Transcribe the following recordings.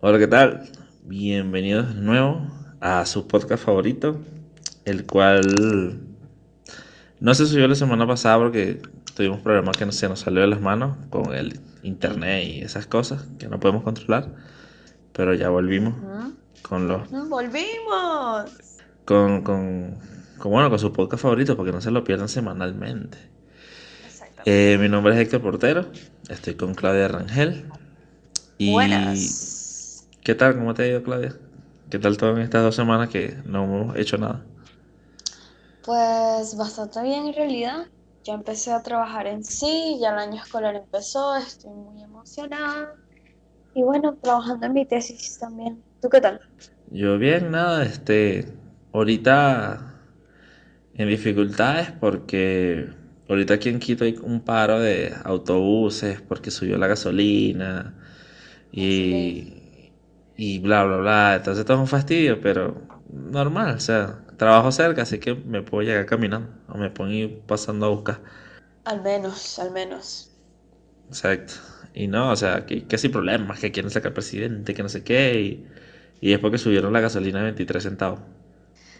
Hola, ¿qué tal? Bienvenidos de nuevo a su podcast favorito, el cual no se subió la semana pasada porque tuvimos problemas que se nos salió de las manos con el internet y esas cosas que no podemos controlar, pero ya volvimos con los ¡Volvimos! con, con, con, bueno, con su podcast favorito porque no se lo pierdan semanalmente. Eh, mi nombre es Héctor Portero, estoy con Claudia Rangel. Y Buenas. ¿Qué tal? ¿Cómo te ha ido, Claudia? ¿Qué tal todo en estas dos semanas que no hemos hecho nada? Pues bastante bien en realidad. Ya empecé a trabajar en sí, ya el año escolar empezó, estoy muy emocionada. Y bueno, trabajando en mi tesis también. ¿Tú qué tal? Yo bien, nada, este, ahorita en dificultades porque ahorita aquí en Quito hay un paro de autobuses porque subió la gasolina y, y bla, bla, bla. Entonces todo es un fastidio, pero normal, o sea, trabajo cerca, así que me puedo llegar caminando o me puedo ir pasando a buscar. Al menos, al menos. Exacto. Y no, o sea, que, que sin problemas, que quieren sacar presidente, que no sé qué, y, y es porque subieron la gasolina a 23 centavos.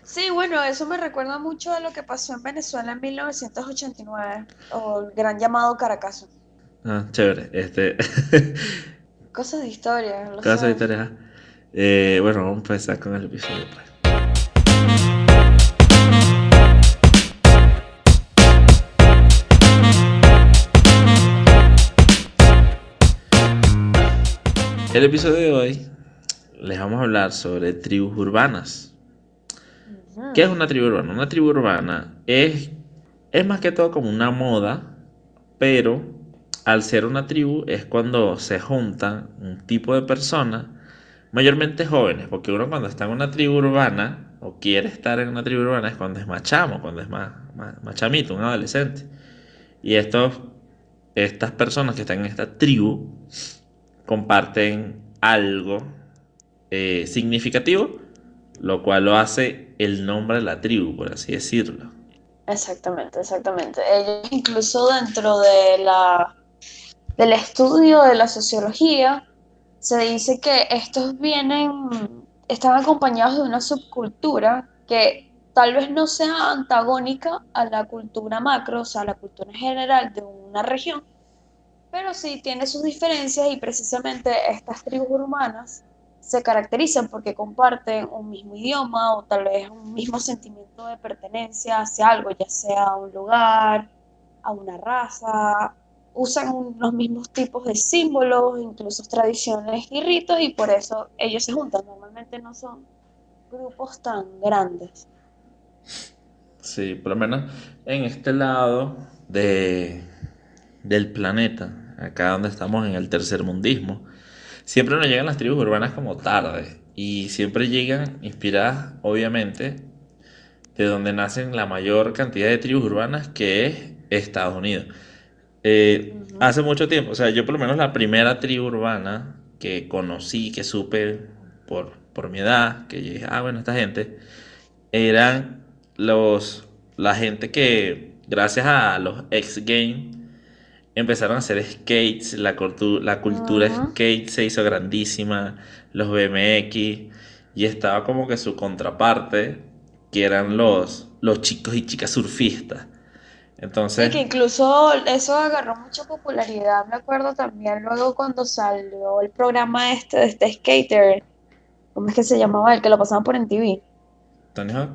Sí, bueno, eso me recuerda mucho a lo que pasó en Venezuela en 1989, o el gran llamado Caracazo. Ah, chévere. Este, Cosas de historia, lo caso de historia. Eh, bueno, vamos a empezar con el episodio, pues. El episodio de hoy les vamos a hablar sobre tribus urbanas. ¿Qué es una tribu urbana? Una tribu urbana es, es más que todo como una moda, pero al ser una tribu es cuando se juntan un tipo de personas, mayormente jóvenes, porque uno cuando está en una tribu urbana o quiere estar en una tribu urbana es cuando es más chamo, cuando es más, más, más chamito, un adolescente. Y estos, estas personas que están en esta tribu comparten algo eh, significativo, lo cual lo hace el nombre de la tribu, por así decirlo. Exactamente, exactamente. Ellos incluso dentro de la, del estudio de la sociología se dice que estos vienen, están acompañados de una subcultura que tal vez no sea antagónica a la cultura macro, o sea, a la cultura general de una región, pero sí tiene sus diferencias y precisamente estas tribus urbanas se caracterizan porque comparten un mismo idioma o tal vez un mismo sentimiento de pertenencia hacia algo, ya sea a un lugar, a una raza, usan los mismos tipos de símbolos, incluso tradiciones y ritos y por eso ellos se juntan. Normalmente no son grupos tan grandes. Sí, por lo menos en este lado de, del planeta, acá donde estamos en el tercermundismo, siempre nos llegan las tribus urbanas como tarde y siempre llegan inspiradas, obviamente, de donde nacen la mayor cantidad de tribus urbanas, que es Estados Unidos. Eh, hace mucho tiempo, o sea, yo por lo menos la primera tribu urbana que conocí, que supe por, por mi edad, que yo dije, ah, bueno, esta gente, eran los, la gente que, gracias a los X Games, empezaron a hacer skates, la, cultura Ujú. skate se hizo grandísima, los BMX, y estaba como que su contraparte, que eran los, los chicos y chicas surfistas. Y Entonces, que incluso eso agarró mucha popularidad. Me acuerdo también luego cuando salió el programa este de este skater, ¿cómo es que se llamaba? El que lo pasaban por MTV. Tony Hawk,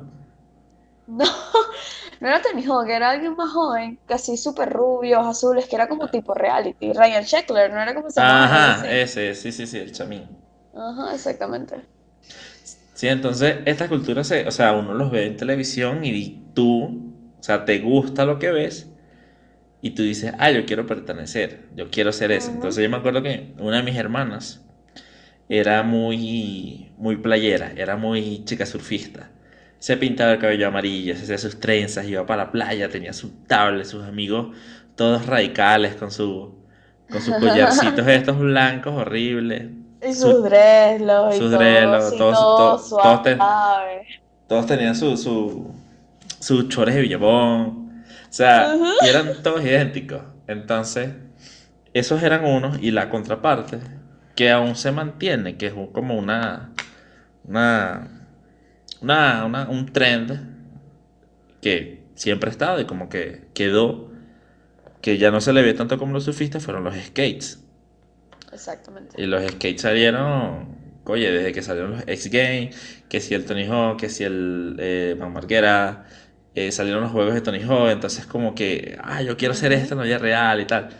No, no era Tony Hawk, era alguien más joven, casi súper rubios, azules, que era como tipo reality. Ryan Sheckler, ¿no era como se llamaba? Ajá, ese, sí, sí, sí, el chamín. Ajá, exactamente. Sí, entonces estas culturas, se, o sea, uno los ve en televisión y tú, sea, te gusta lo que ves y tú dices, ah, yo quiero pertenecer, yo quiero ser eso. Entonces yo me acuerdo que una de mis hermanas era muy, muy playera, era muy chica surfista. Se pintaba el cabello amarillo, se hacía sus trenzas, iba para la playa, tenía su tablet, sus amigos todos radicales con su, con sus collarcitos estos blancos horribles. Y Su- sus dreadlocks sus todo dreadlocks, así, todos- todo todos-. Todos tenían su, su, sus chores de Villabón. O sea, y eran todos idénticos. Entonces, esos eran unos y la contraparte que aún se mantiene, que es como una, una, una, una- un trend que siempre ha estado y como que quedó, que ya no se le ve tanto como los surfistas, fueron los skates. Exactamente. Y los skates salieron, oye, desde que salieron los X Games, que si el Tony Hawk, que si el eh, Man Marguera, eh, salieron los juegos de Tony Hawk, entonces como que, ah, yo quiero hacer esto en la vida real y tal.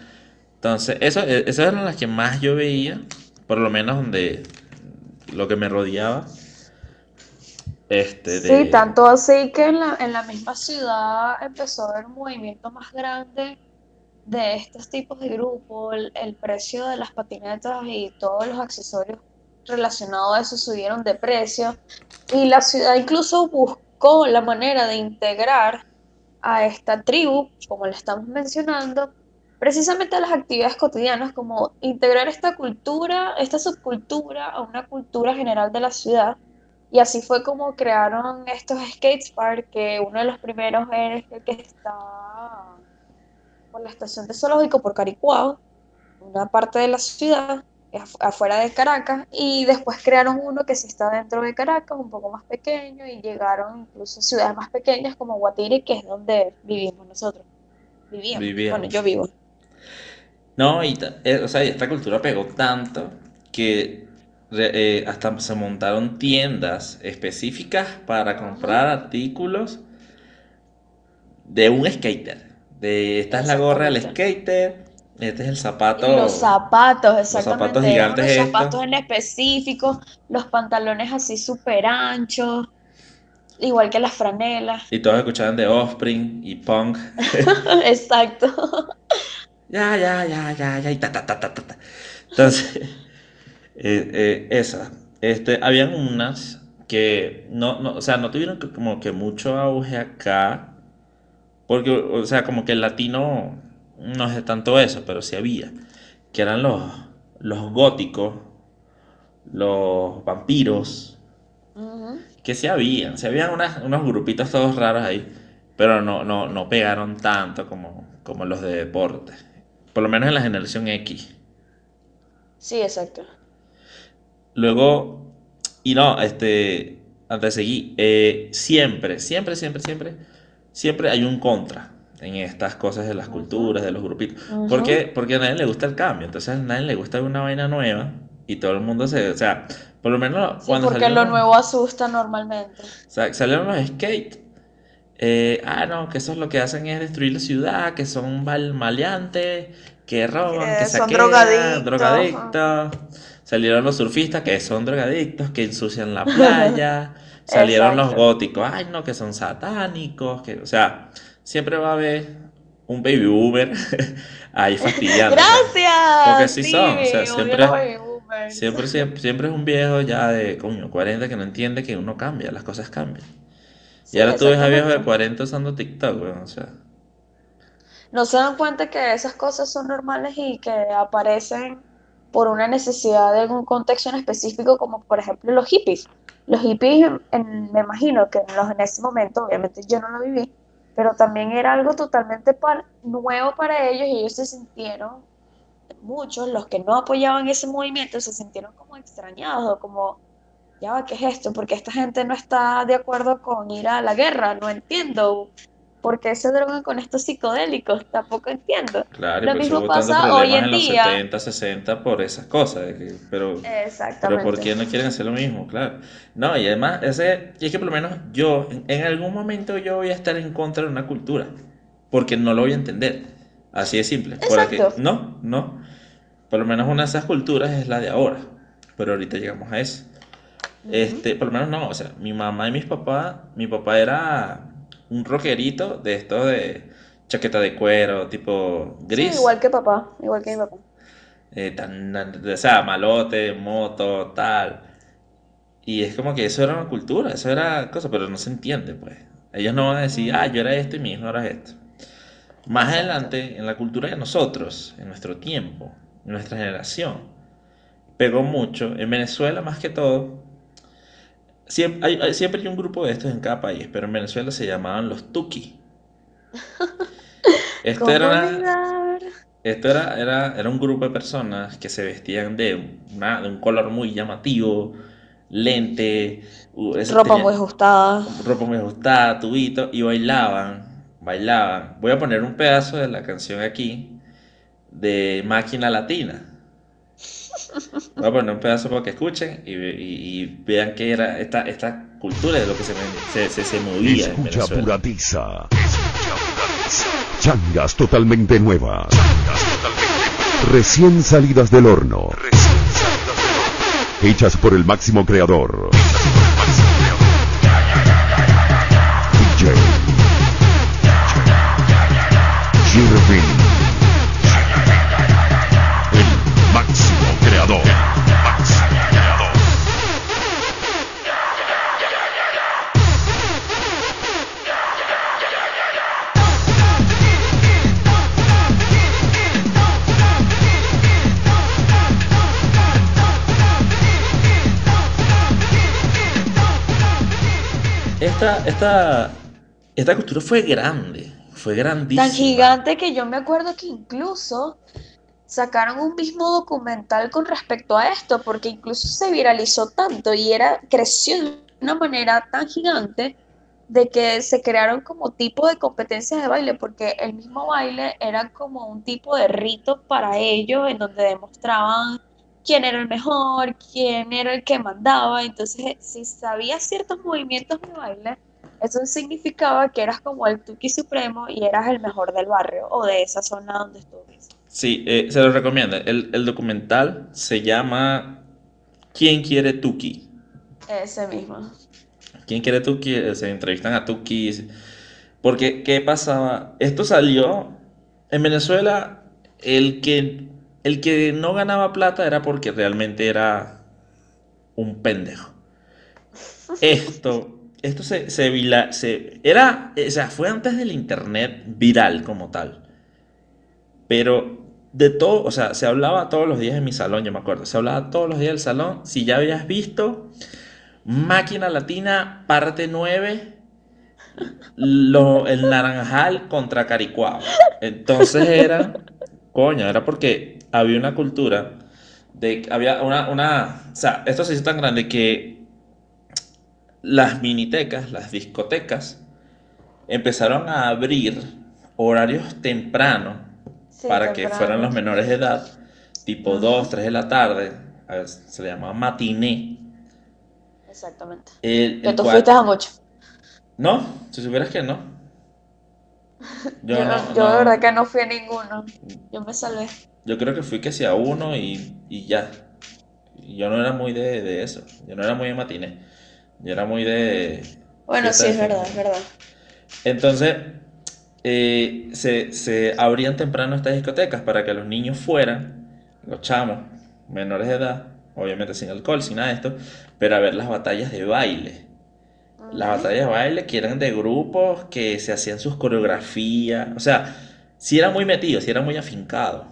Entonces, eso, eh, esas eran las que más yo veía, por lo menos donde lo que me rodeaba. Este, Sí, de... tanto así que en la, en la misma ciudad empezó a haber un movimiento más grande de estos tipos de grupos, el, el precio de las patinetas y todos los accesorios relacionados a eso subieron de precio y la ciudad incluso buscó la manera de integrar a esta tribu, como le estamos mencionando, precisamente a las actividades cotidianas, como integrar esta cultura, esta subcultura a una cultura general de la ciudad. Y así fue como crearon estos skate park, que uno de los primeros es el que está por la estación de zoológico, por Caricuao, una parte de la ciudad, afuera de Caracas, y después crearon uno que sí está dentro de Caracas, un poco más pequeño, y llegaron incluso a ciudades más pequeñas como Guatire, que es donde vivimos nosotros. Vivíamos. Bueno, yo vivo. No, y eh, o sea, esta cultura pegó tanto que eh, hasta se montaron tiendas específicas para comprar artículos de un skater. De esta es la gorra del skater, este es el zapato, los zapatos, los zapatos exactamente, gigantes estos. zapatos en específico, los pantalones así súper anchos, igual que las franelas. Y todos escuchaban de Offspring y Punk. Exacto. Ya, ya, ya, ya, ya, y ta, ta, ta, ta, ta. Entonces, eh, eh, esas. Este, habían unas que no, no, o sea, no tuvieron como que mucho auge acá, porque, o sea, como que el latino no es de tanto eso, pero sí había, que eran los, los góticos, los vampiros, que sí habían, sí habían unas- unos grupitos todos raros ahí, pero no, no, no pegaron tanto como, como los de deporte, por lo menos en la generación X. Sí, exacto. Luego, y no, este, antes de seguir, eh, siempre, siempre, siempre, siempre, siempre hay un contra en estas cosas de las culturas, de los grupitos. ¿Por ujú. qué? Porque a nadie le gusta el cambio, entonces a nadie le gusta una vaina nueva y todo el mundo se, o sea, por lo menos Sí, cuando porque salieron lo nuevo asusta normalmente. o sea, salieron los skate, eh, ah, no, que eso es lo que hacen es destruir la ciudad, que son mal- maleantes, que roban, que saquean, drogadictos. drogadictos. Salieron los surfistas, que son drogadictos, que ensucian la playa. Salieron los góticos, ay, no, que son satánicos, que, o sea, siempre va a haber un baby boomer ahí fastidiando. Porque Gracias, así sí, son, o sea, siempre, siempre, siempre, siempre es un viejo ya de, coño, 40 que no entiende que uno cambia, las cosas cambian. Y ahora tú ves a viejos de exactamente. 40 usando TikTok, weón, o sea, No se dan cuenta que esas cosas son normales y que aparecen por una necesidad de algún contexto en específico, como por ejemplo los hippies. Los hippies, en- me imagino que en, los, en ese momento, obviamente yo no lo viví, pero también era algo totalmente nuevo para ellos y ellos se sintieron, muchos, los que no apoyaban ese movimiento, se sintieron como extrañados como, ya va, ¿qué es esto? Porque esta gente no está de acuerdo con ir a la guerra, no entiendo. ¿Por qué se drogan con estos psicodélicos? Tampoco entiendo. claro, Lo por eso mismo pasa hoy en en los día. 70, 60 por esas cosas, que- pero, pero ¿por qué no quieren hacer lo mismo? Claro. No, y además, ese, y es que por lo menos yo, en, en algún momento yo voy a estar en contra de una cultura, porque no lo voy a entender. Así de simple. Porque, no, no. Por lo menos una de esas culturas es la de ahora, pero ahorita llegamos a eso. Este, por lo menos no, o sea, mi mamá y mis papás, mi papá era un rockerito de esto de chaqueta de cuero, tipo Sí, gris, igual que papá, igual que mi papá. eh, tan, o sea, malote, moto, tal. Y es como que eso era una cultura, eso era cosa, pero no se entiende, pues. Ellos no van a decir, ah, yo era esto y mi hijo era esto. Más adelante, en la cultura de nosotros, en nuestro tiempo, en nuestra generación, pegó mucho. En Venezuela, más que todo, siempre hay, hay- siempre hay un grupo de estos en cada país, pero en Venezuela se llamaban los Tuki. Esta ¿Cómo era olvidar? Esto era, era, era un grupo de personas que se vestían de, una- de un color muy llamativo, lente, u- Ropa muy ajustada. ropa muy ajustada, tubito, y bailaban, bailaban. Voy a poner un pedazo de la canción aquí de Máquina Latina. Voy a poner un pedazo para que escuchen y, ve- y- y vean que era esta, esta cultura de lo que se, se, se- se movía en Escucha Venezuela. pura tiza. Changas totalmente nuevas. Recién salidas del horno. Hechas por el máximo creador. DJ. Esta, esta, esta cultura fue grande, fue grandísima. Tan gigante que yo me acuerdo que incluso sacaron un mismo documental con respecto a esto, porque incluso se viralizó tanto y era, creció de una manera tan gigante de que se crearon como tipo de competencias de baile, porque el mismo baile era como un tipo de rito para ellos, en donde demostraban quién era el mejor, quién era el que mandaba. Entonces, si sabías ciertos movimientos de baile, eso significaba que eras como el Tuki Supremo y eras el mejor del barrio o de esa zona donde estuviste. Sí, eh, se lo recomiendo. El, el documental se llama ¿Quién quiere Tuki? Ese mismo. ¿Quién quiere Tuki? Eh, Se entrevistan a Tuki. Porque, ¿qué pasaba? Esto salió en Venezuela. El que, el que no ganaba plata era porque realmente era un pendejo. Esto, esto se, se, vila- se- era, o sea, fue antes del internet viral como tal. Pero de todo, o sea, se hablaba todos los días en mi salón, yo me acuerdo. Se hablaba todos los días del salón. Si ya habías visto Máquina Latina, parte 9, lo, el Naranjal contra Caricuao. Entonces era, coño, era porque había una cultura de, había una, una, o sea, esto se hizo tan grande que las minitecas, las discotecas, empezaron a abrir horarios tempranos Sí, para que temprano. fueran los menores de edad, tipo 2, 3 de la tarde, ver, se le llamaba matiné. Exactamente. El, el tú cual- fuiste a mucho. No, si supieras que no. Yo, Yo, no, yo no. de verdad que no fui a ninguno. Yo me salvé. Yo creo que fui que sí a uno y, y ya. Yo no era muy de, de eso. Yo no era muy de matiné. Yo era muy de... Bueno, sí, es verdad, es verdad. Entonces, eh, se, se abrían temprano estas discotecas para que los niños fueran, los chamos, menores de edad, obviamente sin alcohol, sin nada de esto, pero a ver las batallas de baile. Las batallas de baile que eran de grupos que se hacían sus coreografías. O sea, si era muy metido, si era muy afincado.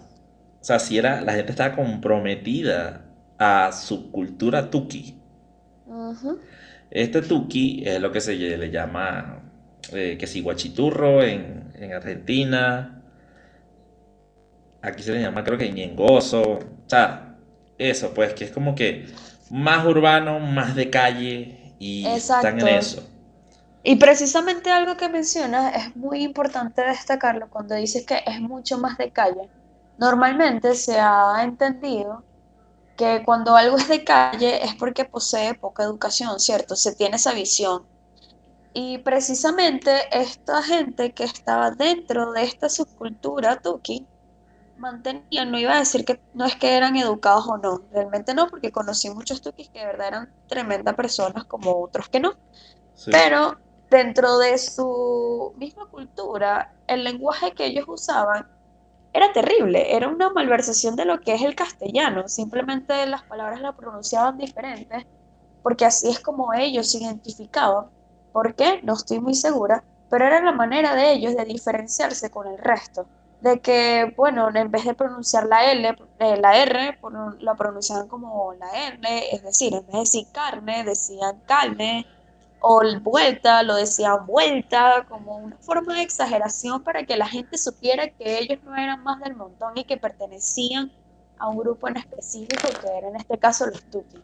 O sea, si era, la gente estaba comprometida a su cultura tuki. Este tuki es lo que se le llama, eh, que si guachiturro en, en Argentina. Aquí se le llama, creo que ñengoso. O sea, eso, pues, que es como que más urbano, más de calle y están en Exacto. eso. Y precisamente algo que mencionas es muy importante destacarlo cuando dices que es mucho más de calle. Normalmente se ha entendido que cuando algo es de calle es porque posee poca educación, ¿cierto? Se tiene esa visión. Y precisamente esta gente que estaba dentro de esta subcultura tuki mantenían, no iba a decir que no es que eran educados o no, realmente no, porque conocí muchos tukis que de verdad eran tremendas personas como otros que no. Sí. Pero dentro de su misma cultura, el lenguaje que ellos usaban era terrible, era una malversación de lo que es el castellano, simplemente las palabras las pronunciaban diferentes, porque así es como ellos se identificaban. ¿Por qué? No estoy muy segura, pero era la manera de ellos de diferenciarse con el resto. De que, bueno, en vez de pronunciar la L, eh, la R, la pronunciaban como la N, es decir, en vez de decir carne, decían carne, o vuelta, lo decían vuelta, como una forma de exageración para que la gente supiera que ellos no eran más del montón y que pertenecían a un grupo en específico, que era en este caso los Tuki.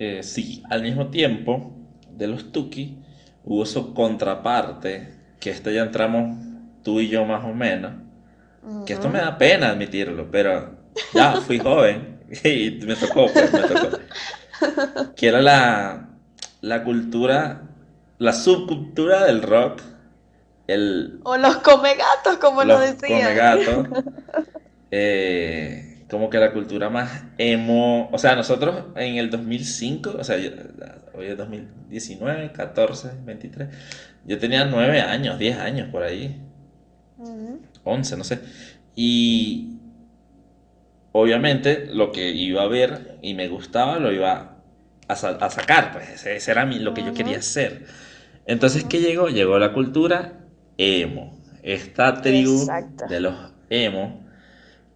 Eh, sí, al mismo tiempo de los Tuki hubo su contraparte, que esto ya entramos tú y yo más o menos, que esto me da pena admitirlo, pero ya fui joven y me tocó, pues, me tocó. Que era la, la cultura, la subcultura del rock, el, O los comegatos, como lo los decían. comegatos, eh, como que la cultura más emo, o sea, nosotros en el 2005, o sea, yo- hoy es 2019, 14, 23, yo tenía 9 años, 10 años por ahí, Ujú. 11, no sé, y obviamente lo que iba a ver y me gustaba lo iba a, a sacar, pues ese, ese era mi- lo que yo quería hacer. Entonces, ¿qué llegó? Llegó la cultura emo, esta tribu Exacto. de los emo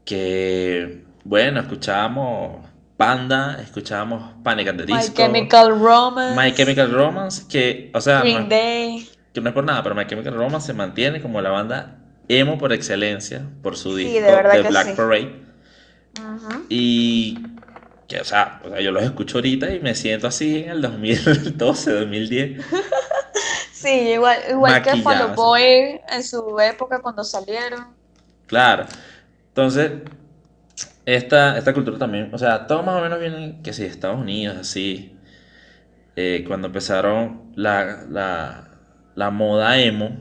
que, bueno, escuchábamos Panda, escuchábamos Panic at the My Disco, Chemical Romance, My Chemical Romance, que, o sea, no Green es- Day. que no es por nada, pero My Chemical Romance se mantiene como la banda emo por excelencia, por su Sí, disco de que Black sí. Parade. Ujú. Y que, o sea, o sea, yo los escucho ahorita y me siento así en el 2012, 2010. Sí, igual, igual que. Out Boy en su época cuando salieron. Claro. Entonces, esta, esta cultura también, o sea, todo más o menos viene que sí, de Estados Unidos, así. eh, cuando empezaron la, la, la moda emo,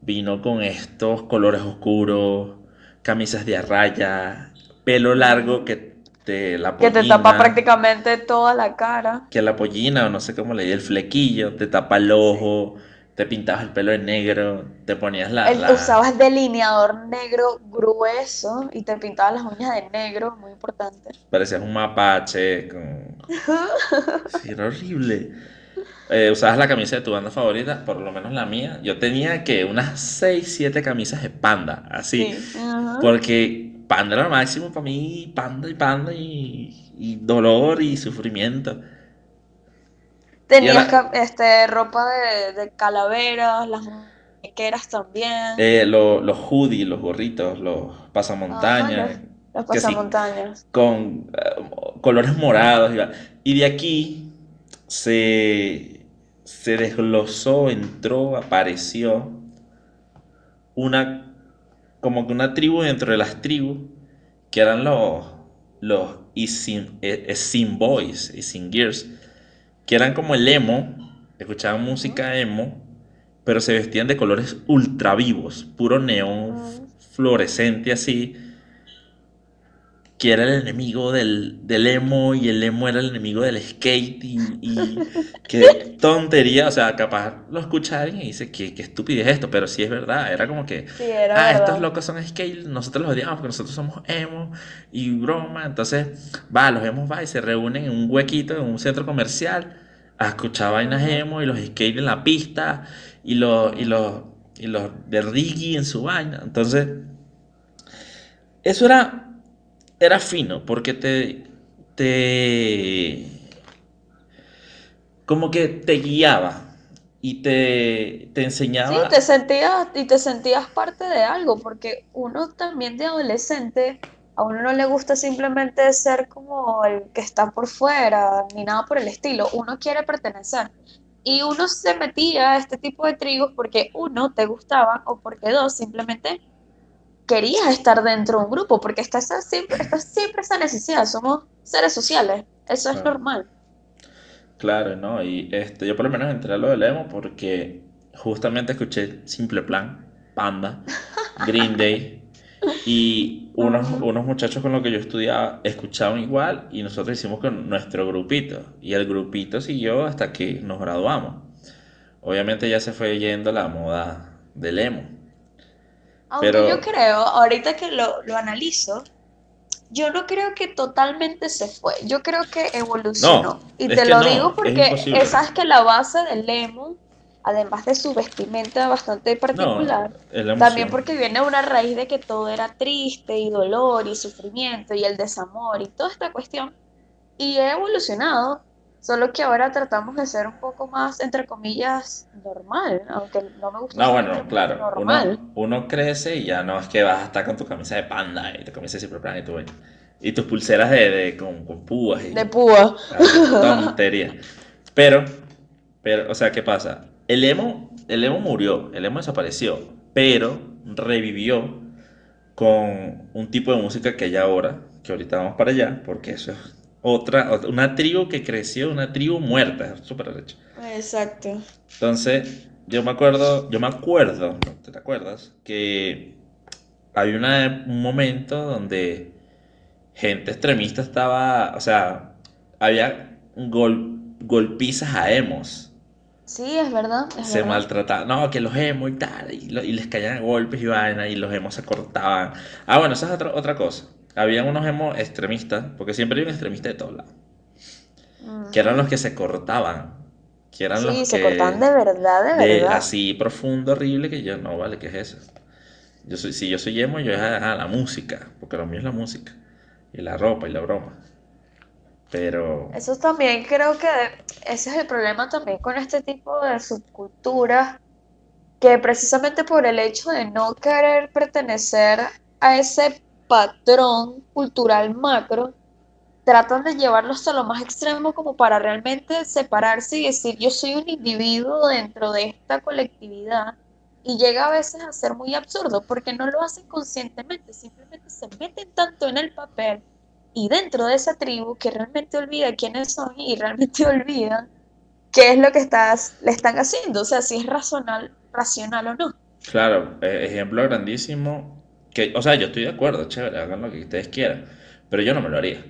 vino con estos colores oscuros, camisas de a raya, pelo largo que te la Que te pollina, tapa prácticamente toda la cara. que la pollina, o no sé cómo le di, el flequillo, te tapa el ojo, te pintabas el pelo de negro, te ponías la, El- la- Usabas delineador negro grueso y te pintabas las uñas de negro, muy importante. parecías un mapache, con... Sí, era horrible. Eh, usabas la camisa de tu banda favorita, por lo menos la mía. Yo tenía que unas 6, 7 camisas de panda, así. Sí. Porque panda era lo máximo para mí, panda y panda y, y dolor y sufrimiento. Tenías y ahora- ca- este, ropa de, de calaveras, las muñequeras también, Eh, lo- los hoodies, los gorritos, los pasamontañas, los que sí, pasamontañas. con eh, colores morados. Y, y de aquí se, se desglosó, entró, apareció una, como que una tribu dentro de las tribus, que eran los, los Isin, eh, Isin Boys, Isin Gears, que eran como el emo, escuchaban música emo, pero se vestían de colores ultra vivos, puro neón Ujú. fluorescente así, que era el enemigo del, del emo y el emo era el enemigo del skate y, y qué tontería, o sea, capaz lo escucha alguien y dice que qué estupidez es esto, pero sí es verdad, era como que, Sí, era ah, verdad. estos locos son skate, nosotros los odiamos porque nosotros somos emo y broma, entonces, va, los emos va y se reúnen en un huequito, en un centro comercial, a escuchar vainas emo y los skate en la pista y los, y los, y los de reggae en su vaina, entonces... Eso era, era fino, porque te, te, como que te guiaba y te, te Sí, enseñaba, te sentías y te sentías parte de algo, porque uno también de adolescente, a uno no le gusta simplemente ser como el que está por fuera, ni nada por el estilo, uno quiere pertenecer. Y uno se metía a este tipo de tribus porque uno te gustaban o porque dos simplemente querías estar dentro de un grupo, porque está esa siempre, está siempre esa necesidad, somos seres sociales, eso es Claro. normal. claro, ¿no? Y este, yo por lo menos entré a lo del emo porque justamente escuché Simple Plan, Panda, Green Day y unos, unos muchachos con los que yo estudiaba escuchaban igual y nosotros hicimos con nuestro grupito y el grupito siguió hasta que nos graduamos. Obviamente ya se fue yendo la moda del emo. Aunque Pero- yo creo, ahorita que lo, lo analizo, yo no creo que totalmente se fue. Yo creo que evolucionó. No, Y es te lo no, digo es porque imposible. esa es que la base del emo, además de su vestimenta bastante No, particular, es la también porque viene una raíz de que todo era triste y dolor y sufrimiento y el desamor y toda esta cuestión. Y he evolucionado Solo que ahora tratamos de ser un poco más, entre comillas, normal, aunque no me gusta No, bueno, claro, normal. uno, uno crece y ya no es que vas a estar con tu camisa de panda y tu camisa de Ciproplan y tu y tus pulseras de, de- con, con púas y De púa. ah, tontería. Pero, pero, o sea, ¿qué pasa? El emo, el emo murió, el emo desapareció, pero revivió con un tipo de música que hay ahora, que ahorita vamos para allá, porque eso es otra, ot- una tribu que creció, una tribu muerta, súper arrecho. Exacto. Entonces, yo me acuerdo, yo me acuerdo, ¿te acuerdas? Que había una- un momento donde gente extremista estaba, o sea, había gol- golpizas a emos. Sí, es verdad, es Se verdad. maltrataban, no, que los emos y tal, y, lo- y les caían a golpes y vaina, y los emos se cortaban. Ah, bueno, esa es otra, otra cosa. Habían unos emos extremistas, porque siempre hay un extremista de todos lados, Mm. que eran los que se cortaban, que eran los Sí, se que... cortaban de verdad, de de verdad. así profundo, horrible, que yo, no, vale, ¿qué es eso? Yo soy, si yo soy emo, yo es a, a la música, porque lo mío es la música, y la ropa y la broma. Pero, Eso también creo que ese es el problema también con este tipo de subculturas, que precisamente por el hecho de no querer pertenecer a ese patrón cultural macro, tratan de llevarlo hasta lo más extremo como para realmente separarse y decir yo soy un individuo dentro de esta colectividad y llega a veces a ser muy absurdo porque no lo hacen conscientemente, simplemente se meten tanto en el papel y dentro de esa tribu que realmente olvida quiénes son y realmente olvidan qué es lo que estás, le están haciendo, o sea, si es racional, racional o no. claro, eh, ejemplo grandísimo, que, o sea, yo estoy de acuerdo, chévere, hagan lo que ustedes quieran, pero yo no me lo haría.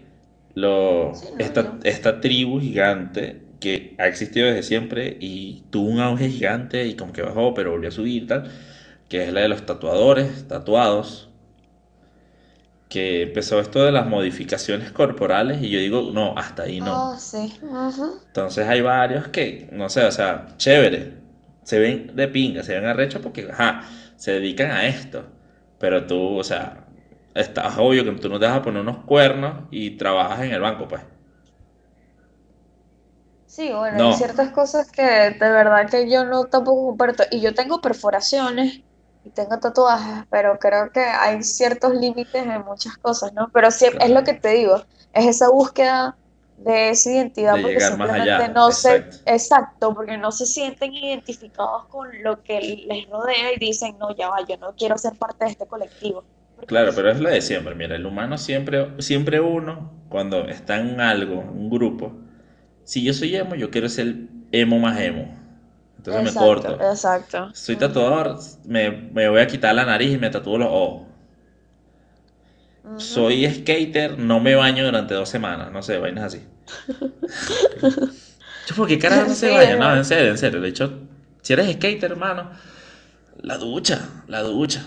Lo, Sí, no, esta, yo- esta tribu gigante que ha existido desde siempre y tuvo un auge gigante y como que bajó, pero volvió a subir y tal, que es la de los tatuadores, tatuados, que empezó esto de las modificaciones corporales y yo digo, no, hasta ahí no. Oh, sí. ujú. Entonces hay varios que, no sé, o sea, chévere, se ven de pinga, se ven arrechos porque, ajá, se dedican a esto, pero tú, o sea, estás obvio que tú no te vas a poner unos cuernos y trabajas en el banco, pues. Sí, bueno, No. hay ciertas cosas que de verdad que yo no tampoco comparto. Y yo tengo perforaciones y tengo tatuajes, pero creo que hay ciertos límites en muchas cosas, ¿no? Pero sí, es lo que te digo, es esa búsqueda de esa identidad De porque simplemente allá, no se, exacto. exacto, porque no se sienten identificados con lo que les rodea y dicen, no, ya va, yo no quiero ser parte de este colectivo. Claro, pero es lo de siempre. Mira, el humano siempre, siempre uno, cuando está en algo, un grupo, si yo soy emo, yo quiero ser emo más emo. Entonces me Exacto, corto. exacto. Soy tatuador, me, me voy a quitar la nariz y me tatúo los ojos. Soy skater, no me baño durante dos semanas, no sé, vainas así. Yo, ¿por qué carajo no se Sí, baña? No, en serio, en serio. De hecho, si eres skater, hermano, la ducha, la ducha.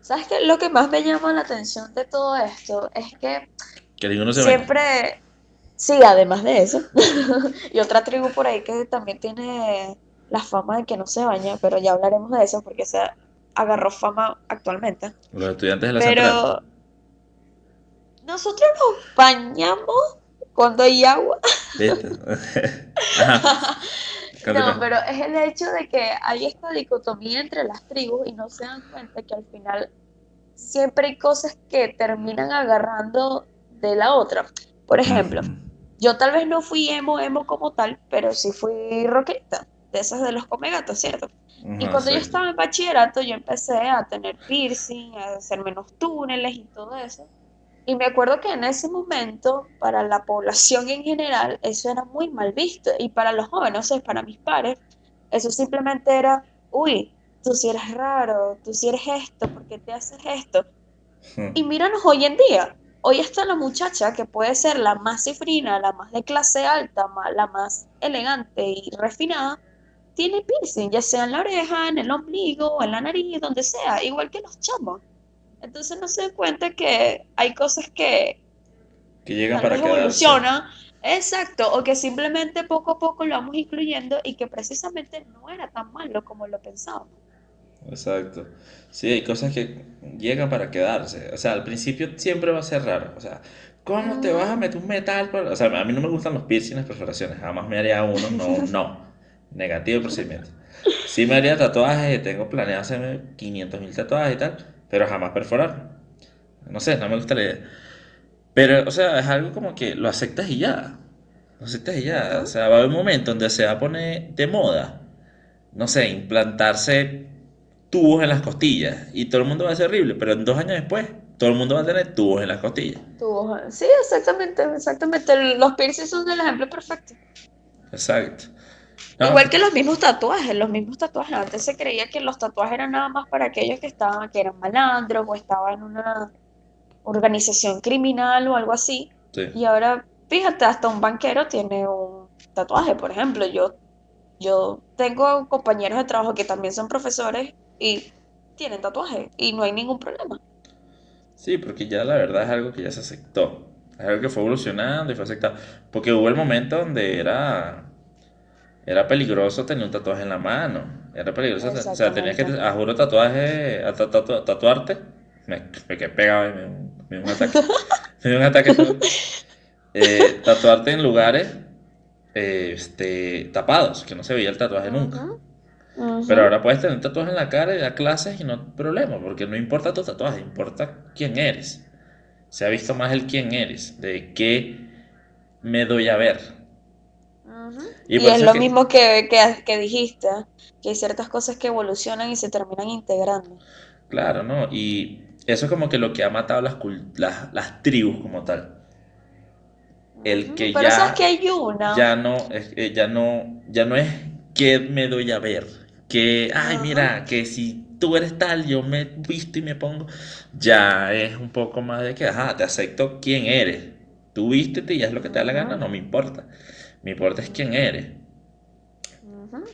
¿Sabes qué? Lo que más me llama la atención de todo esto es que se baña. siempre, sí, además de eso, y otra tribu por ahí que también tiene la fama de que no se baña, pero ya hablaremos de eso porque se agarró fama actualmente. Los estudiantes de la central. Nosotros nos bañamos cuando hay agua. Ajá. No, pero es el hecho de que hay esta dicotomía entre las tribus y no se dan cuenta que al final siempre hay cosas que terminan agarrando de la otra. Por ejemplo, yo tal vez no fui emo, emo como tal, pero sí fui rockerita, de esas de los comegatos, ¿cierto? Y cuando yo estaba en bachillerato, yo empecé a tener piercing, a hacer menos túneles y todo eso. Y me acuerdo que en ese momento, para la población en general, eso era muy mal visto. Y para los jóvenes, o sea, para mis padres, eso simplemente era, uy, tú sí eres raro, tú sí eres esto, ¿por qué te haces esto? Y míranos hoy en día. Hoy está la muchacha que puede ser la más cifrina, la más de clase alta, la más elegante y refinada, tiene piercing, ya sea en la oreja, en el ombligo, en la nariz, donde sea, igual que los chamos. Entonces no se dan cuenta que hay cosas que Que llegan para evolucionan, exacto, o que simplemente poco a poco lo vamos incluyendo y que precisamente no era tan malo como lo pensábamos. Exacto. Sí, hay cosas que llegan para quedarse. O sea, al principio siempre va a ser raro. O sea, ¿Cómo te vas a meter un metal? por-?" O sea, a mí no me gustan los piercings las perforaciones. Jamás me haría uno. No, no. Negativo el procedimiento. Sí me haría tatuajes. Tengo planeado hacerme 500 mil tatuajes y tal. Pero jamás perforar. No sé, no me gusta la idea. Pero, o sea, es algo como que lo aceptas y ya. Lo aceptas y ya. O sea, va a haber un momento donde se va a poner de moda. No sé, implantarse tubos en las costillas. Y todo el mundo va a ser horrible. Pero en dos años después, todo el mundo va a tener tubos en las costillas. Tú- sí, exactamente, exactamente. Los piercings son el ejemplo perfecto. Exacto. No, Igual que los mismos tatuajes, los mismos tatuajes. Antes se creía que los tatuajes eran nada más para aquellos que estaban, que eran malandros o estaban en una organización criminal o algo así. sí. Y ahora, fíjate, hasta un banquero tiene un tatuaje, por ejemplo. Yo, yo tengo compañeros de trabajo que también son profesores y tienen tatuajes y no hay ningún problema. Sí, porque ya la verdad es algo que ya se aceptó. Es algo que fue evolucionando y fue aceptado. Porque hubo el momento donde era, era peligroso tener un tatuaje en la mano. Era peligroso. O sea, tenías que, a juro, tatuaje, a ta- tatu- tatuarte. Me, me quedé pegado y me, me dio un ataque. Me dio un ataque. Eh, tatuarte en lugares eh, este, tapados, que no se veía el tatuaje nunca. Pero ahora puedes tener tatuajes en la cara y dar clases y no hay problema, porque no importa tu tatuaje, importa quién eres. Se ha visto más el quién eres, de qué me doy a ver. Y es lo que- mismo que, que, que dijiste, que hay ciertas cosas que evolucionan y se terminan integrando. Claro, ¿no? Y eso es como que lo que ha matado las, las, las tribus como tal. El que Pero ya, sabes que hay una. ya no es, eh, ya no, ya no es qué me doy a ver. Que, ay, Ajá. mira, que si tú eres tal, yo me visto y me pongo. Ya es un poco más de que, ajá, te acepto quién eres. Tú vístete y haz lo que te da la gana, no me importa. Me importa es quién eres.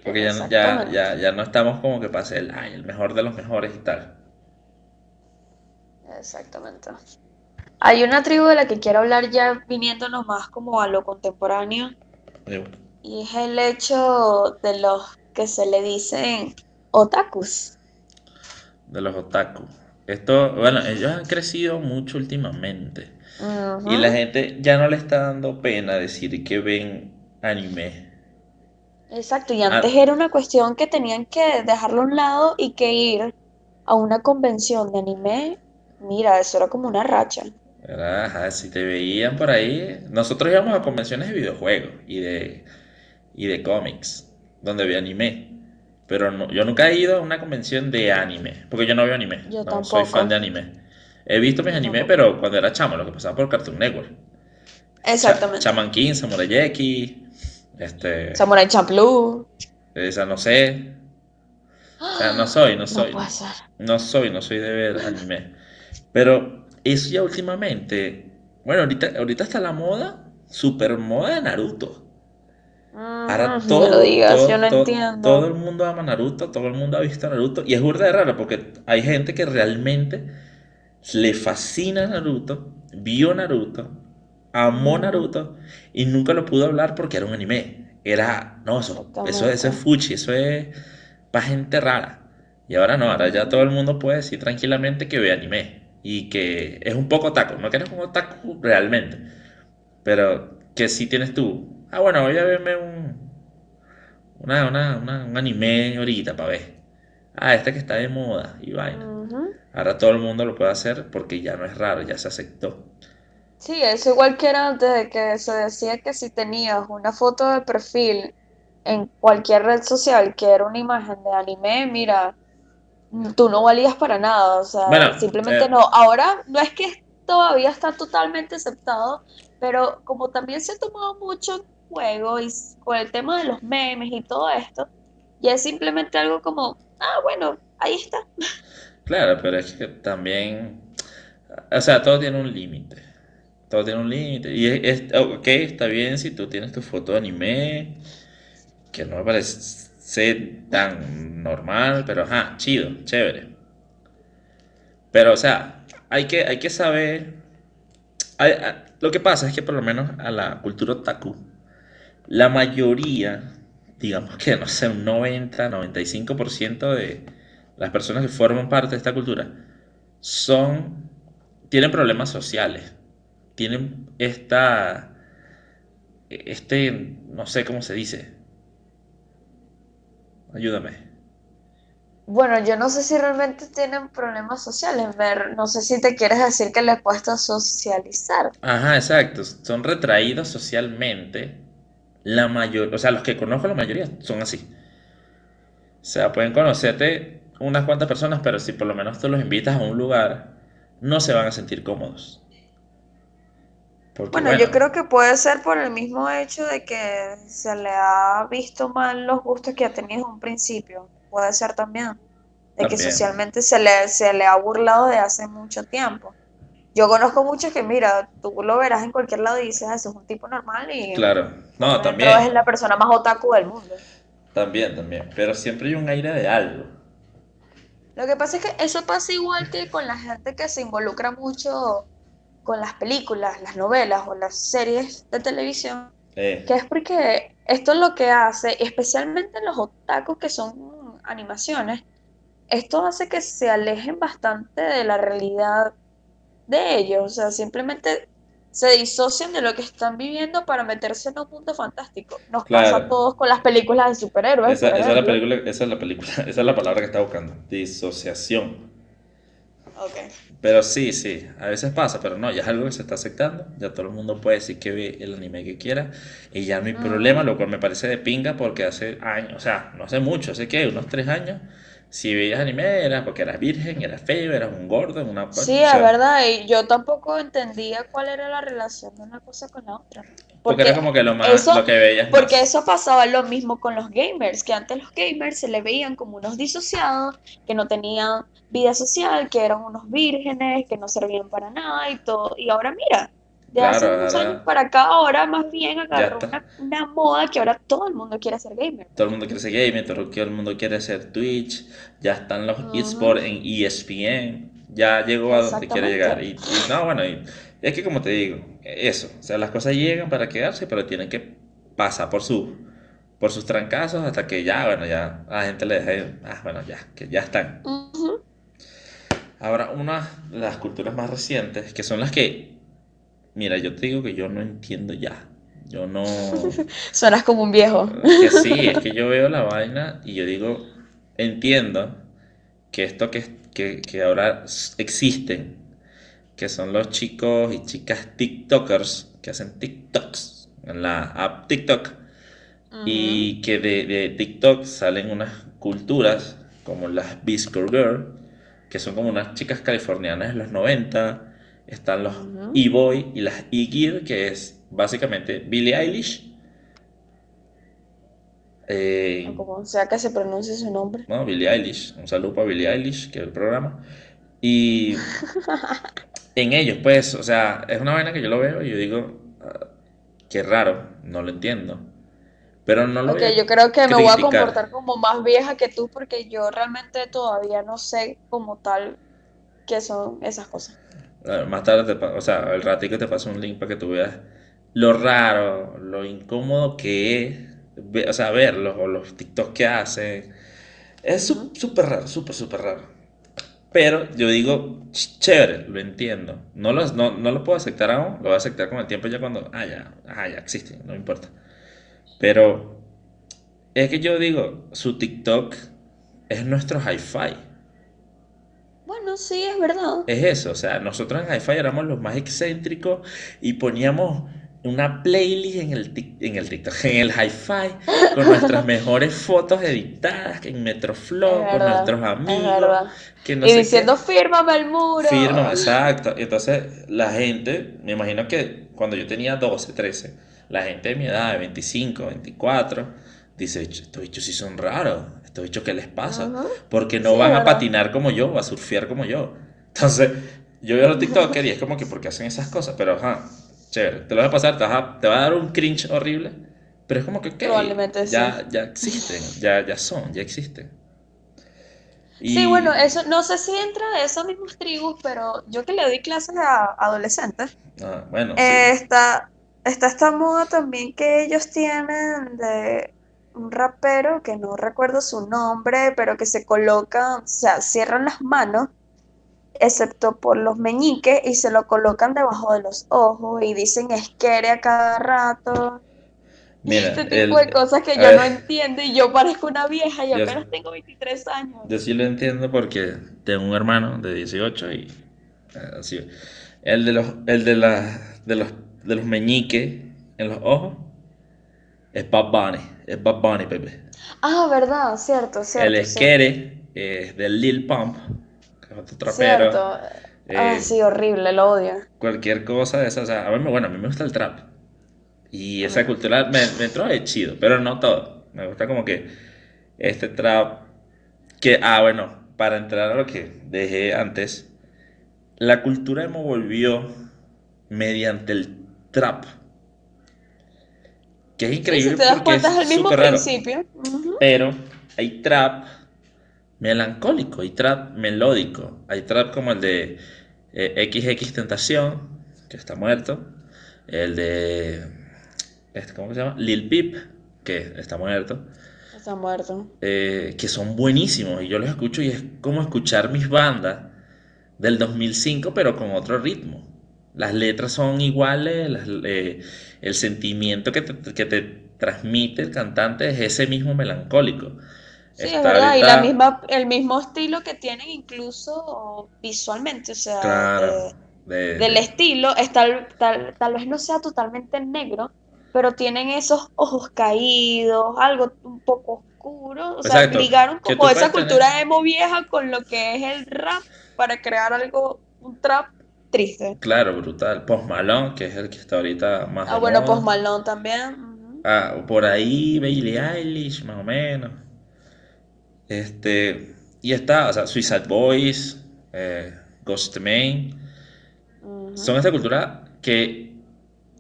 Porque ya, ya, ya, ya no estamos como que pase el, ay, el mejor de los mejores y tal. Exactamente. Hay una tribu de la que quiero hablar ya viniéndonos más como a lo contemporáneo y es el hecho de los que se le dicen otakus. De los otaku. Esto, bueno, ellos han crecido mucho últimamente. Y la gente ya no le está dando pena decir que ven anime. Exacto, y Ah. antes era una cuestión que tenían que dejarlo a un lado y que ir a una convención de anime, mira, eso era como una racha. Ajá, si te veían por ahí. Nosotros íbamos a convenciones de videojuegos y de, y de cómics, donde había anime. Pero no- yo nunca he ido a una convención de anime, porque yo no veo anime. Yo No soy tampoco. fan de anime. He visto mis Yo anime, tampoco. pero cuando era chamo, lo que pasaba por Cartoon Network. Exactamente. Shaman King, Samurai X, este, Samurai Champloo. esa no sé. O sea, no soy, no No soy. puede ser. No soy, no soy de ver anime. Pero eso ya últimamente. Bueno, ahorita, ahorita está la moda, super moda de Naruto. Ahora Ujú, todo, no lo digas, todo, yo no todo- entiendo. todo el mundo ama Naruto, todo el mundo ha visto Naruto. Y es burda de raro porque hay gente que realmente le fascina Naruto, vio Naruto, amó. Naruto y nunca lo pudo hablar porque era un anime. Era, no, eso, eso, eso es fuchi, eso es para gente rara. Y ahora no, ahora ya todo el mundo puede decir tranquilamente que ve anime y que es un poco otaku. No que eres un otaku realmente, pero que si tienes tú. Ah, bueno, voy a verme un, una, una, una- un anime ahorita para ver. Ah, este que está de moda y vaina. Ahora todo el mundo lo puede hacer porque ya no es raro, ya se aceptó. Sí, eso igual que era antes de que se decía que si tenías una foto de perfil en cualquier red social que era una imagen de anime, mira, tú no valías para nada, o sea, Bueno, simplemente eh, no. Ahora no es que todavía está totalmente aceptado, pero como también se ha tomado mucho en juego y con el tema de los memes y todo esto, ya es simplemente algo como, ah, bueno, ahí está. Claro, pero es que también, o sea, todo tiene un límite. Todo tiene un límite. Y es, es- ok, está bien si tú tienes tu foto de anime, que no me parece tan normal, pero ajá, chido, chévere. Pero, o sea, hay que, hay que saber. lo que pasa es que por lo menos a la cultura otaku, la mayoría, digamos que no sé, un 90, 95% de las personas que forman parte de esta cultura son, tienen problemas sociales. Tienen esta, este, no sé cómo se dice. Ayúdame. Bueno, yo no sé si realmente tienen problemas sociales, Mer. No sé si te quieres decir que les cuesta socializar. Ajá, exacto. Son retraídos socialmente. La mayor, o sea, los que conozco, la mayoría son así. O sea, pueden conocerte unas cuantas personas, pero si por lo menos tú los invitas a un lugar, no se van a sentir cómodos. Porque Bueno, yo creo que puede ser por el mismo hecho de que se le ha visto mal los gustos que ha tenido en un principio. Puede ser también. De que también. socialmente se le, se le ha burlado de hace mucho tiempo. Yo conozco muchos que, mira, tú lo verás en cualquier lado y dices, "Ah, eso es un tipo normal y Claro. No, dentro es también. la persona más otaku del mundo. También, también. Pero siempre hay un aire de algo. Lo que pasa es que eso pasa igual que con la gente que se involucra mucho con las películas, las novelas o las series de televisión, Eh, que es porque esto es lo que hace, especialmente los otakus que son animaciones, esto hace que se alejen bastante de la realidad de ellos, o sea, simplemente se disocian de lo que están viviendo para meterse en un mundo fantástico. Nos pasa a claro. todos con las películas de superhéroes, Esa, esa es la película, esa es la película, esa es la palabra que estaba buscando. Disociación. Pero sí, sí, a veces pasa, pero no, ya es algo que se está aceptando. Ya todo el mundo puede decir que ve el anime que quiera y ya no hay problema, Ujú. lo cual me parece de pinga porque hace años, o sea, no hace mucho, hace que unos tres años, si veías anime era porque eras virgen, eras feo, eras un gordo, una Sí, o es verdad, y yo tampoco entendía cuál era la relación de una cosa con la otra. porque era como que lo más, eso, lo que veías porque más. eso pasaba lo mismo con los gamers, que antes los gamers se le veían como unos disociados, que no tenían vida social, que eran unos vírgenes, que no servían para nada y todo. Y ahora mira, de hace Claro, unos años ahora para acá, ahora más bien agarró una, una moda que ahora todo el mundo quiere ser gamer. Todo el mundo quiere ser gamer, todo el mundo quiere ser Twitch, ya están los Ujú, esports en ESPN, ya llegó a donde quiere llegar. Y, y no, bueno, y es que como te digo, eso, o sea, las cosas llegan para quedarse, pero tienen que pasar por su, por sus trancazos hasta que ya, bueno, ya a la gente le deja, ah, bueno, ya, que ya están. Ahora, una de las culturas más recientes, que son las que, mira, yo te digo que yo no entiendo ya. Yo no, Suenas como un viejo. que sí, es que yo veo la vaina y yo digo, entiendo que esto que, que, que ahora existen, que son los chicos y chicas TikTokers que hacen TikToks en la app TikTok Ujú. y que de, de TikTok salen unas culturas como las Biscore Girl, que son como unas chicas californianas de los 90, están los Ujú. E-Boy y las E-Gear, que es básicamente Billie Eilish. eh, como sea que se pronuncie su nombre. no, Billie Eilish, un saludo para Billie Eilish, que es el programa. Y en ellos, pues, o sea, es una vaina que yo lo veo y yo digo, ah, qué raro, no lo entiendo. Pero no lo Ok, voy a yo creo que me voy a comportar como más vieja que tú porque yo realmente todavía no sé como tal qué son esas cosas. Ah, Más tarde, te o sea, al ratico te paso un link para que tú veas lo raro, lo incómodo que es, ve- o sea, verlos o los TikToks que hacen. Es súper raro, súper, súper raro. Pero yo digo, ch- chévere, lo entiendo. No lo, no, no lo puedo aceptar aún, lo voy a aceptar con el tiempo ya cuando, ah, ya, ah, ya existe, no me importa. Pero es que yo digo, su TikTok es nuestro hi-fi. Bueno, sí, es verdad. Es eso, o sea, nosotros en Hi-Fi éramos los más excéntricos y poníamos una playlist en el, en el TikTok, en el Hi-Fi, con nuestras mejores fotos editadas en Metroflow, con nuestros es amigos, verdad. que no Y sé diciendo, qué. fírmame el muro. Firma, exacto. Entonces, la gente, me imagino que cuando yo tenía 12, 13, la gente de mi edad, de 25, 24, dice, estos bichos sí son raros, estos bichos, ¿qué les pasa? Porque no Sí, van a patinar como yo a surfear como yo. Entonces, yo veo los TikTokers y es como que, ¿por qué hacen esas cosas? Pero, ajá, chévere, te lo vas a pasar, te, vas a, te va a dar un cringe horrible, pero es como que, ok, Probablemente ya, ya existen, ya, ya son, ya existen. Sí, bueno, eso no sé si entra de esas mismas tribus, pero yo que le doy clases a adolescentes, ah, bueno, eh, sí, está, está esta moda también que ellos tienen de un rapero que no recuerdo su nombre, pero que se coloca, o sea, cierran las manos excepto por los meñiques, y se lo colocan debajo de los ojos y dicen esquere a cada rato. Mira, este tipo el- de cosas que yo eh, no entiendo y yo parezco una vieja y Yo- apenas tengo 23 años. Yo sí lo entiendo porque tengo un hermano de 18 y eh, así. El de los, el de la, de los, de los meñiques en los ojos es Bad Bunny, es Bad Bunny, Pepe. Ah, verdad, cierto, cierto. El esquere es del Lil Pump, que es otro trapero. Cierto. Ah, Eh, sí, horrible, lo odio. Cualquier cosa de esa, o sea, a mí, me- bueno, a mí me gusta el trap. Y esa cultura me, me trae chido, pero no todo. Me gusta como que este trap que, ah, bueno, para entrar a lo que dejé antes, la cultura emo volvió mediante el trap. Que es increíble si te das porque cuenta es el mismo principio. Pero hay trap melancólico, hay trap melódico, hay trap como el de eh, XX Tentación, que está muerto, el de, este, ¿cómo se llama? Lil Peep, que está muerto, Está muerto. eh, que son buenísimos y yo los escucho y es como escuchar mis bandas del 2005 pero con otro ritmo. Las letras son iguales, las- eh, el sentimiento que te, que te transmite el cantante es ese mismo melancólico. Sí, es verdad, y la misma, el mismo estilo que tienen incluso visualmente, o sea, Claro, eh, de- del de- estilo, es tal, tal, tal vez no sea totalmente negro, pero tienen esos ojos caídos, algo un poco oscuro, o sea, ligaron como esa cultura tener- emo vieja con lo que es el rap para crear algo, un trap triste. Claro, brutal. Post Malone, que es el que está ahorita más Ah, de bueno, moda. Post Malone también. ujú. Ah, por ahí Billie Eilish, más o menos. Este, y está, o sea, Suicide Boys, eh, Ghost Main. Son esta cultura que,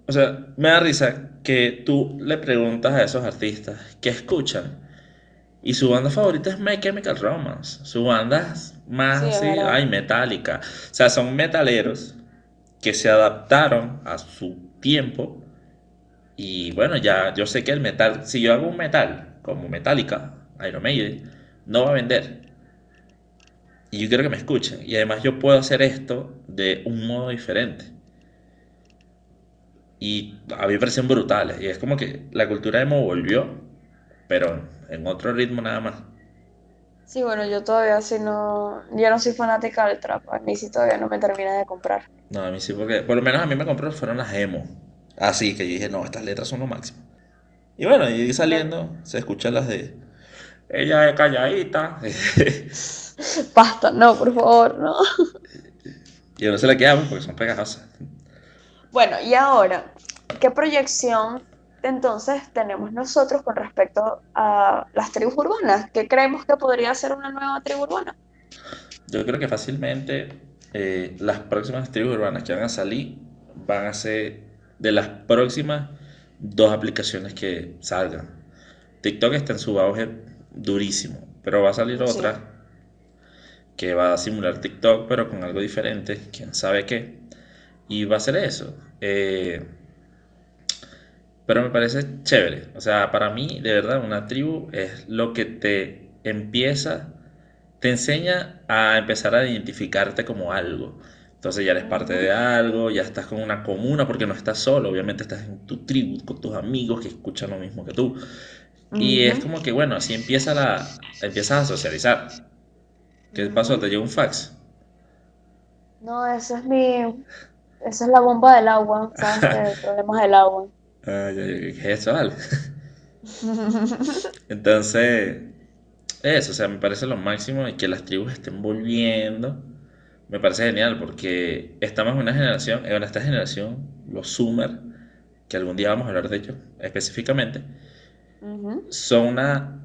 o sea, me da risa que tú le preguntas a esos artistas qué escuchan y su banda favorita es My Chemical Romance. Su banda es más Sí, así, ay, metálica. O sea, son metaleros que se adaptaron a su tiempo y bueno, ya yo sé que el metal, si yo hago un metal como Metallica, Iron Maiden, no va a vender. Y yo quiero que me escuchen. Y además yo puedo hacer esto de un modo diferente. Y a mí me parecen brutales. Y es como que la cultura emo volvió, pero en otro ritmo nada más. Sí, bueno, yo todavía sí no, yo no soy fanática del trap, a mí sí todavía no me termina de comprar. No, a mí sí, porque por lo menos a mí me compró fueron las emo. Así que yo dije, no, estas letras son lo máximo. Y bueno, y saliendo, se escuchan las de. Ella es calladita. Basta, no, por favor, no. y no se la quedamos porque son pegajosas. Bueno, y ahora, ¿qué proyección entonces tenemos nosotros con respecto a las tribus urbanas? ¿Qué creemos que podría ser una nueva tribu urbana? Yo creo que fácilmente eh, las próximas tribus urbanas que van a salir van a ser de las próximas dos aplicaciones que salgan. TikTok está en su auge durísimo, pero va a salir Sí. otra que va a simular TikTok, pero con algo diferente, quién sabe qué. Y va a ser eso. Eh, pero me parece chévere. O sea, para mí, de verdad, una tribu es lo que te empieza, te enseña a empezar a identificarte como algo. Entonces ya eres parte de algo, ya estás con una comuna, porque no estás solo, obviamente estás en tu tribu, con tus amigos que escuchan lo mismo que tú. Y es como que, bueno, así empieza la, empiezas a socializar. ¿Qué pasó? ¿Te llegó un fax? No, esa es mi, esa es la bomba del agua, ¿sabes? El problema del agua. ¿Qué es eso, vale? Entonces, eso, o sea, me parece lo máximo y que las tribus estén volviendo. Me parece genial porque estamos en una generación, en esta generación, los Zoomer, que algún día vamos a hablar de ellos específicamente, Ujú. son una,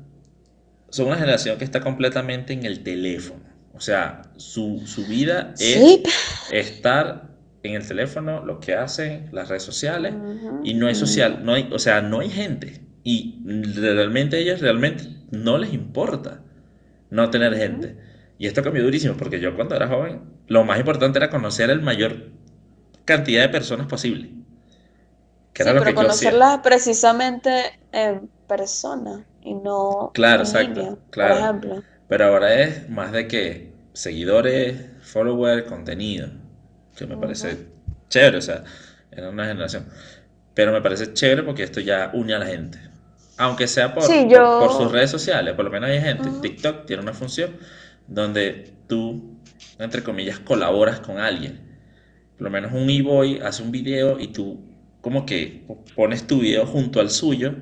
son una generación que está completamente en el teléfono. O sea, su, su vida es Sí. estar en el teléfono, lo que hacen, las redes sociales, y no hay social, no hay, o sea, no hay gente. Y realmente a ellas realmente no les importa no tener gente. Y esto cambió durísimo porque yo cuando era joven, lo más importante era conocer el mayor cantidad de personas posible. Que Sí, era lo pero que conocerlas precisamente en persona y no Claro, en exacto, línea, por claro. ejemplo. Pero ahora es más de que seguidores, follower, contenido, que me parece chévere, o sea, era una generación. Pero me parece chévere porque esto ya une a la gente. Aunque sea por, Sí, por- yo- por sus redes sociales, por lo menos hay gente, Ujú. TikTok tiene una función donde tú, entre comillas, colaboras con alguien. Por lo menos un e-boy hace un video y tú como que pones tu video junto al suyo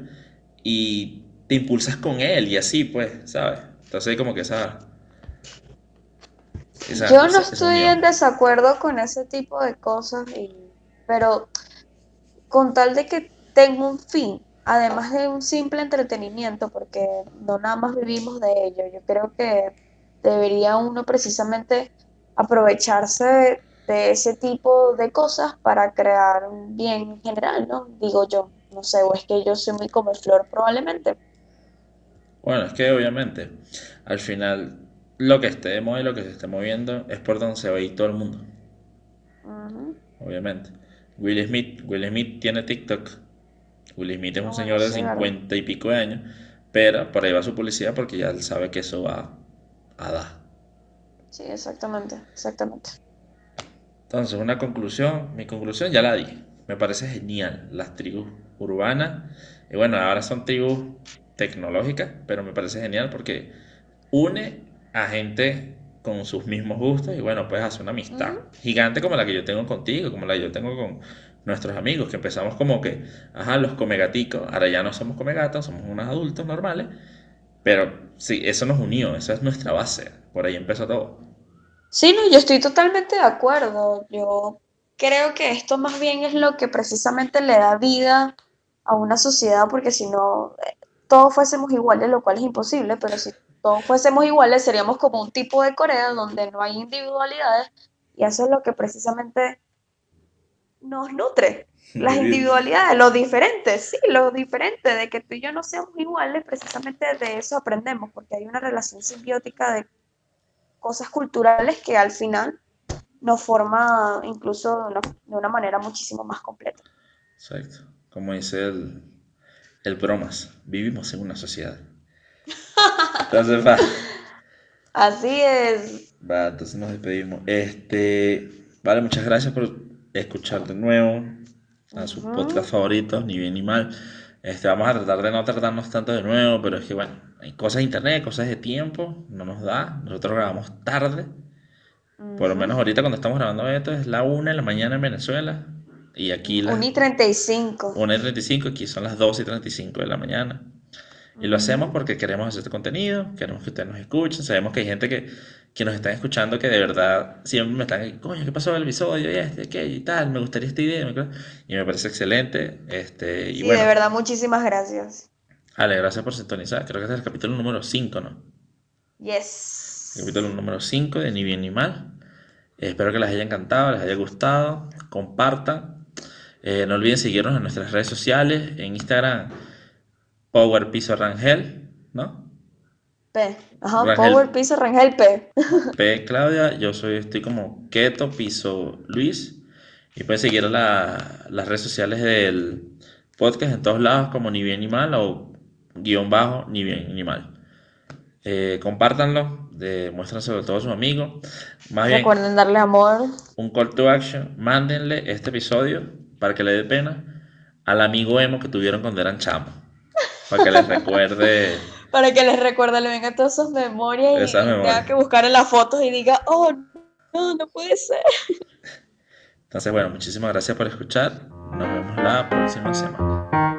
y te impulsas con él y así, pues, ¿sabes? Entonces como que esa... esa- Yo no esa- estoy en desacuerdo con ese tipo de cosas, y- pero con tal de que tenga un fin, además de un simple entretenimiento, porque no nada más vivimos de ello, yo creo que debería uno precisamente aprovecharse de, de ese tipo de cosas para crear un bien en general, ¿no? Digo yo, no sé, o es que yo soy muy come flor probablemente. Bueno, es que obviamente, al final, lo que esté de moda y lo que se esté moviendo es por donde se va a ir todo el mundo, obviamente. Will Smith, Will Smith tiene TikTok. Will Smith es un Oh, señor de. 50 y pico de años, pero por ahí va su publicidad porque ya él sabe que eso va a dar. Sí, exactamente, exactamente. Entonces, una conclusión, mi conclusión ya la di. Me parece genial las tribus urbanas. Y bueno, ahora son tribus tecnológicas, pero me parece genial porque une a gente con sus mismos gustos y bueno, puedes hacer una amistad gigante como la que yo tengo contigo, como la que yo tengo con nuestros amigos, que empezamos como que, ajá, los comegaticos, ahora ya no somos comegatos, somos unos adultos normales, pero sí, eso nos unió, esa es nuestra base, por ahí empezó todo. Sí, no, yo estoy totalmente de acuerdo. Yo creo que esto más bien es lo que precisamente le da vida a una sociedad, porque si no, eh, todos fuésemos iguales, lo cual es imposible, pero si todos fuésemos iguales, seríamos como un tipo de Corea donde no hay individualidades, y eso es lo que precisamente nos nutre. Las individualidades, lo diferente, sí, lo diferente, de que tú y yo no seamos iguales, precisamente de eso aprendemos, porque hay una relación simbiótica de cosas culturales que al final nos forma incluso de una, de una manera muchísimo más completa. Exacto. Como dice el, el bromas, vivimos en una sociedad. Entonces, va, Así es. va, entonces nos despedimos. Este, vale, muchas gracias por escuchar de nuevo a sus Ujú. podcast favoritos, ni bien ni mal. Este, vamos a tratar de no tratarnos tanto de nuevo, pero es que bueno, hay cosas de internet, cosas de tiempo, no nos da. Nosotros grabamos tarde. Por lo menos ahorita cuando estamos grabando esto es la 1 de la mañana en Venezuela. Y aquí las 1 y 35. 1 y 35, aquí son las 2 y 35 de la mañana. Y lo hacemos porque queremos hacer este contenido, queremos que ustedes nos escuchen. Sabemos que hay gente que, que nos están escuchando que de verdad siempre me están, coño, ¿qué pasó el episodio? Y este, ¿qué? Y tal, me gustaría esta idea. Y me parece excelente. Este, y Sí, bueno, de verdad, muchísimas gracias. Ale, gracias por sintonizar. Creo que este es el capítulo número 5, ¿no? Yes. Capítulo número 5 de Ni Bien Ni Mal. Eh, espero que les haya encantado, les haya gustado. Compartan. Eh, no olviden seguirnos en nuestras redes sociales. En Instagram, Power Piso Rangel, ¿no? P. Ajá, Rangel. Power Piso Rangel P. P Claudia, yo soy, estoy como Keto Piso Luis. Y pueden seguir la- las redes sociales del podcast en todos lados como Ni Bien Ni Mal o guion bajo Ni Bien Ni Mal. Eh, compártanlo, demuéstranselo a todos sus amigos. Más bien, Recuerden darle amor. un call to action, mándenle este episodio para que le dé pena al amigo emo que tuvieron cuando eran chamos. Para que les recuerde. Para que les recuerde, le vengan todas sus memorias y memorias. tenga que buscar en las fotos y diga, oh, no, no puede ser. Entonces, bueno, muchísimas gracias por escuchar. Nos vemos la próxima semana.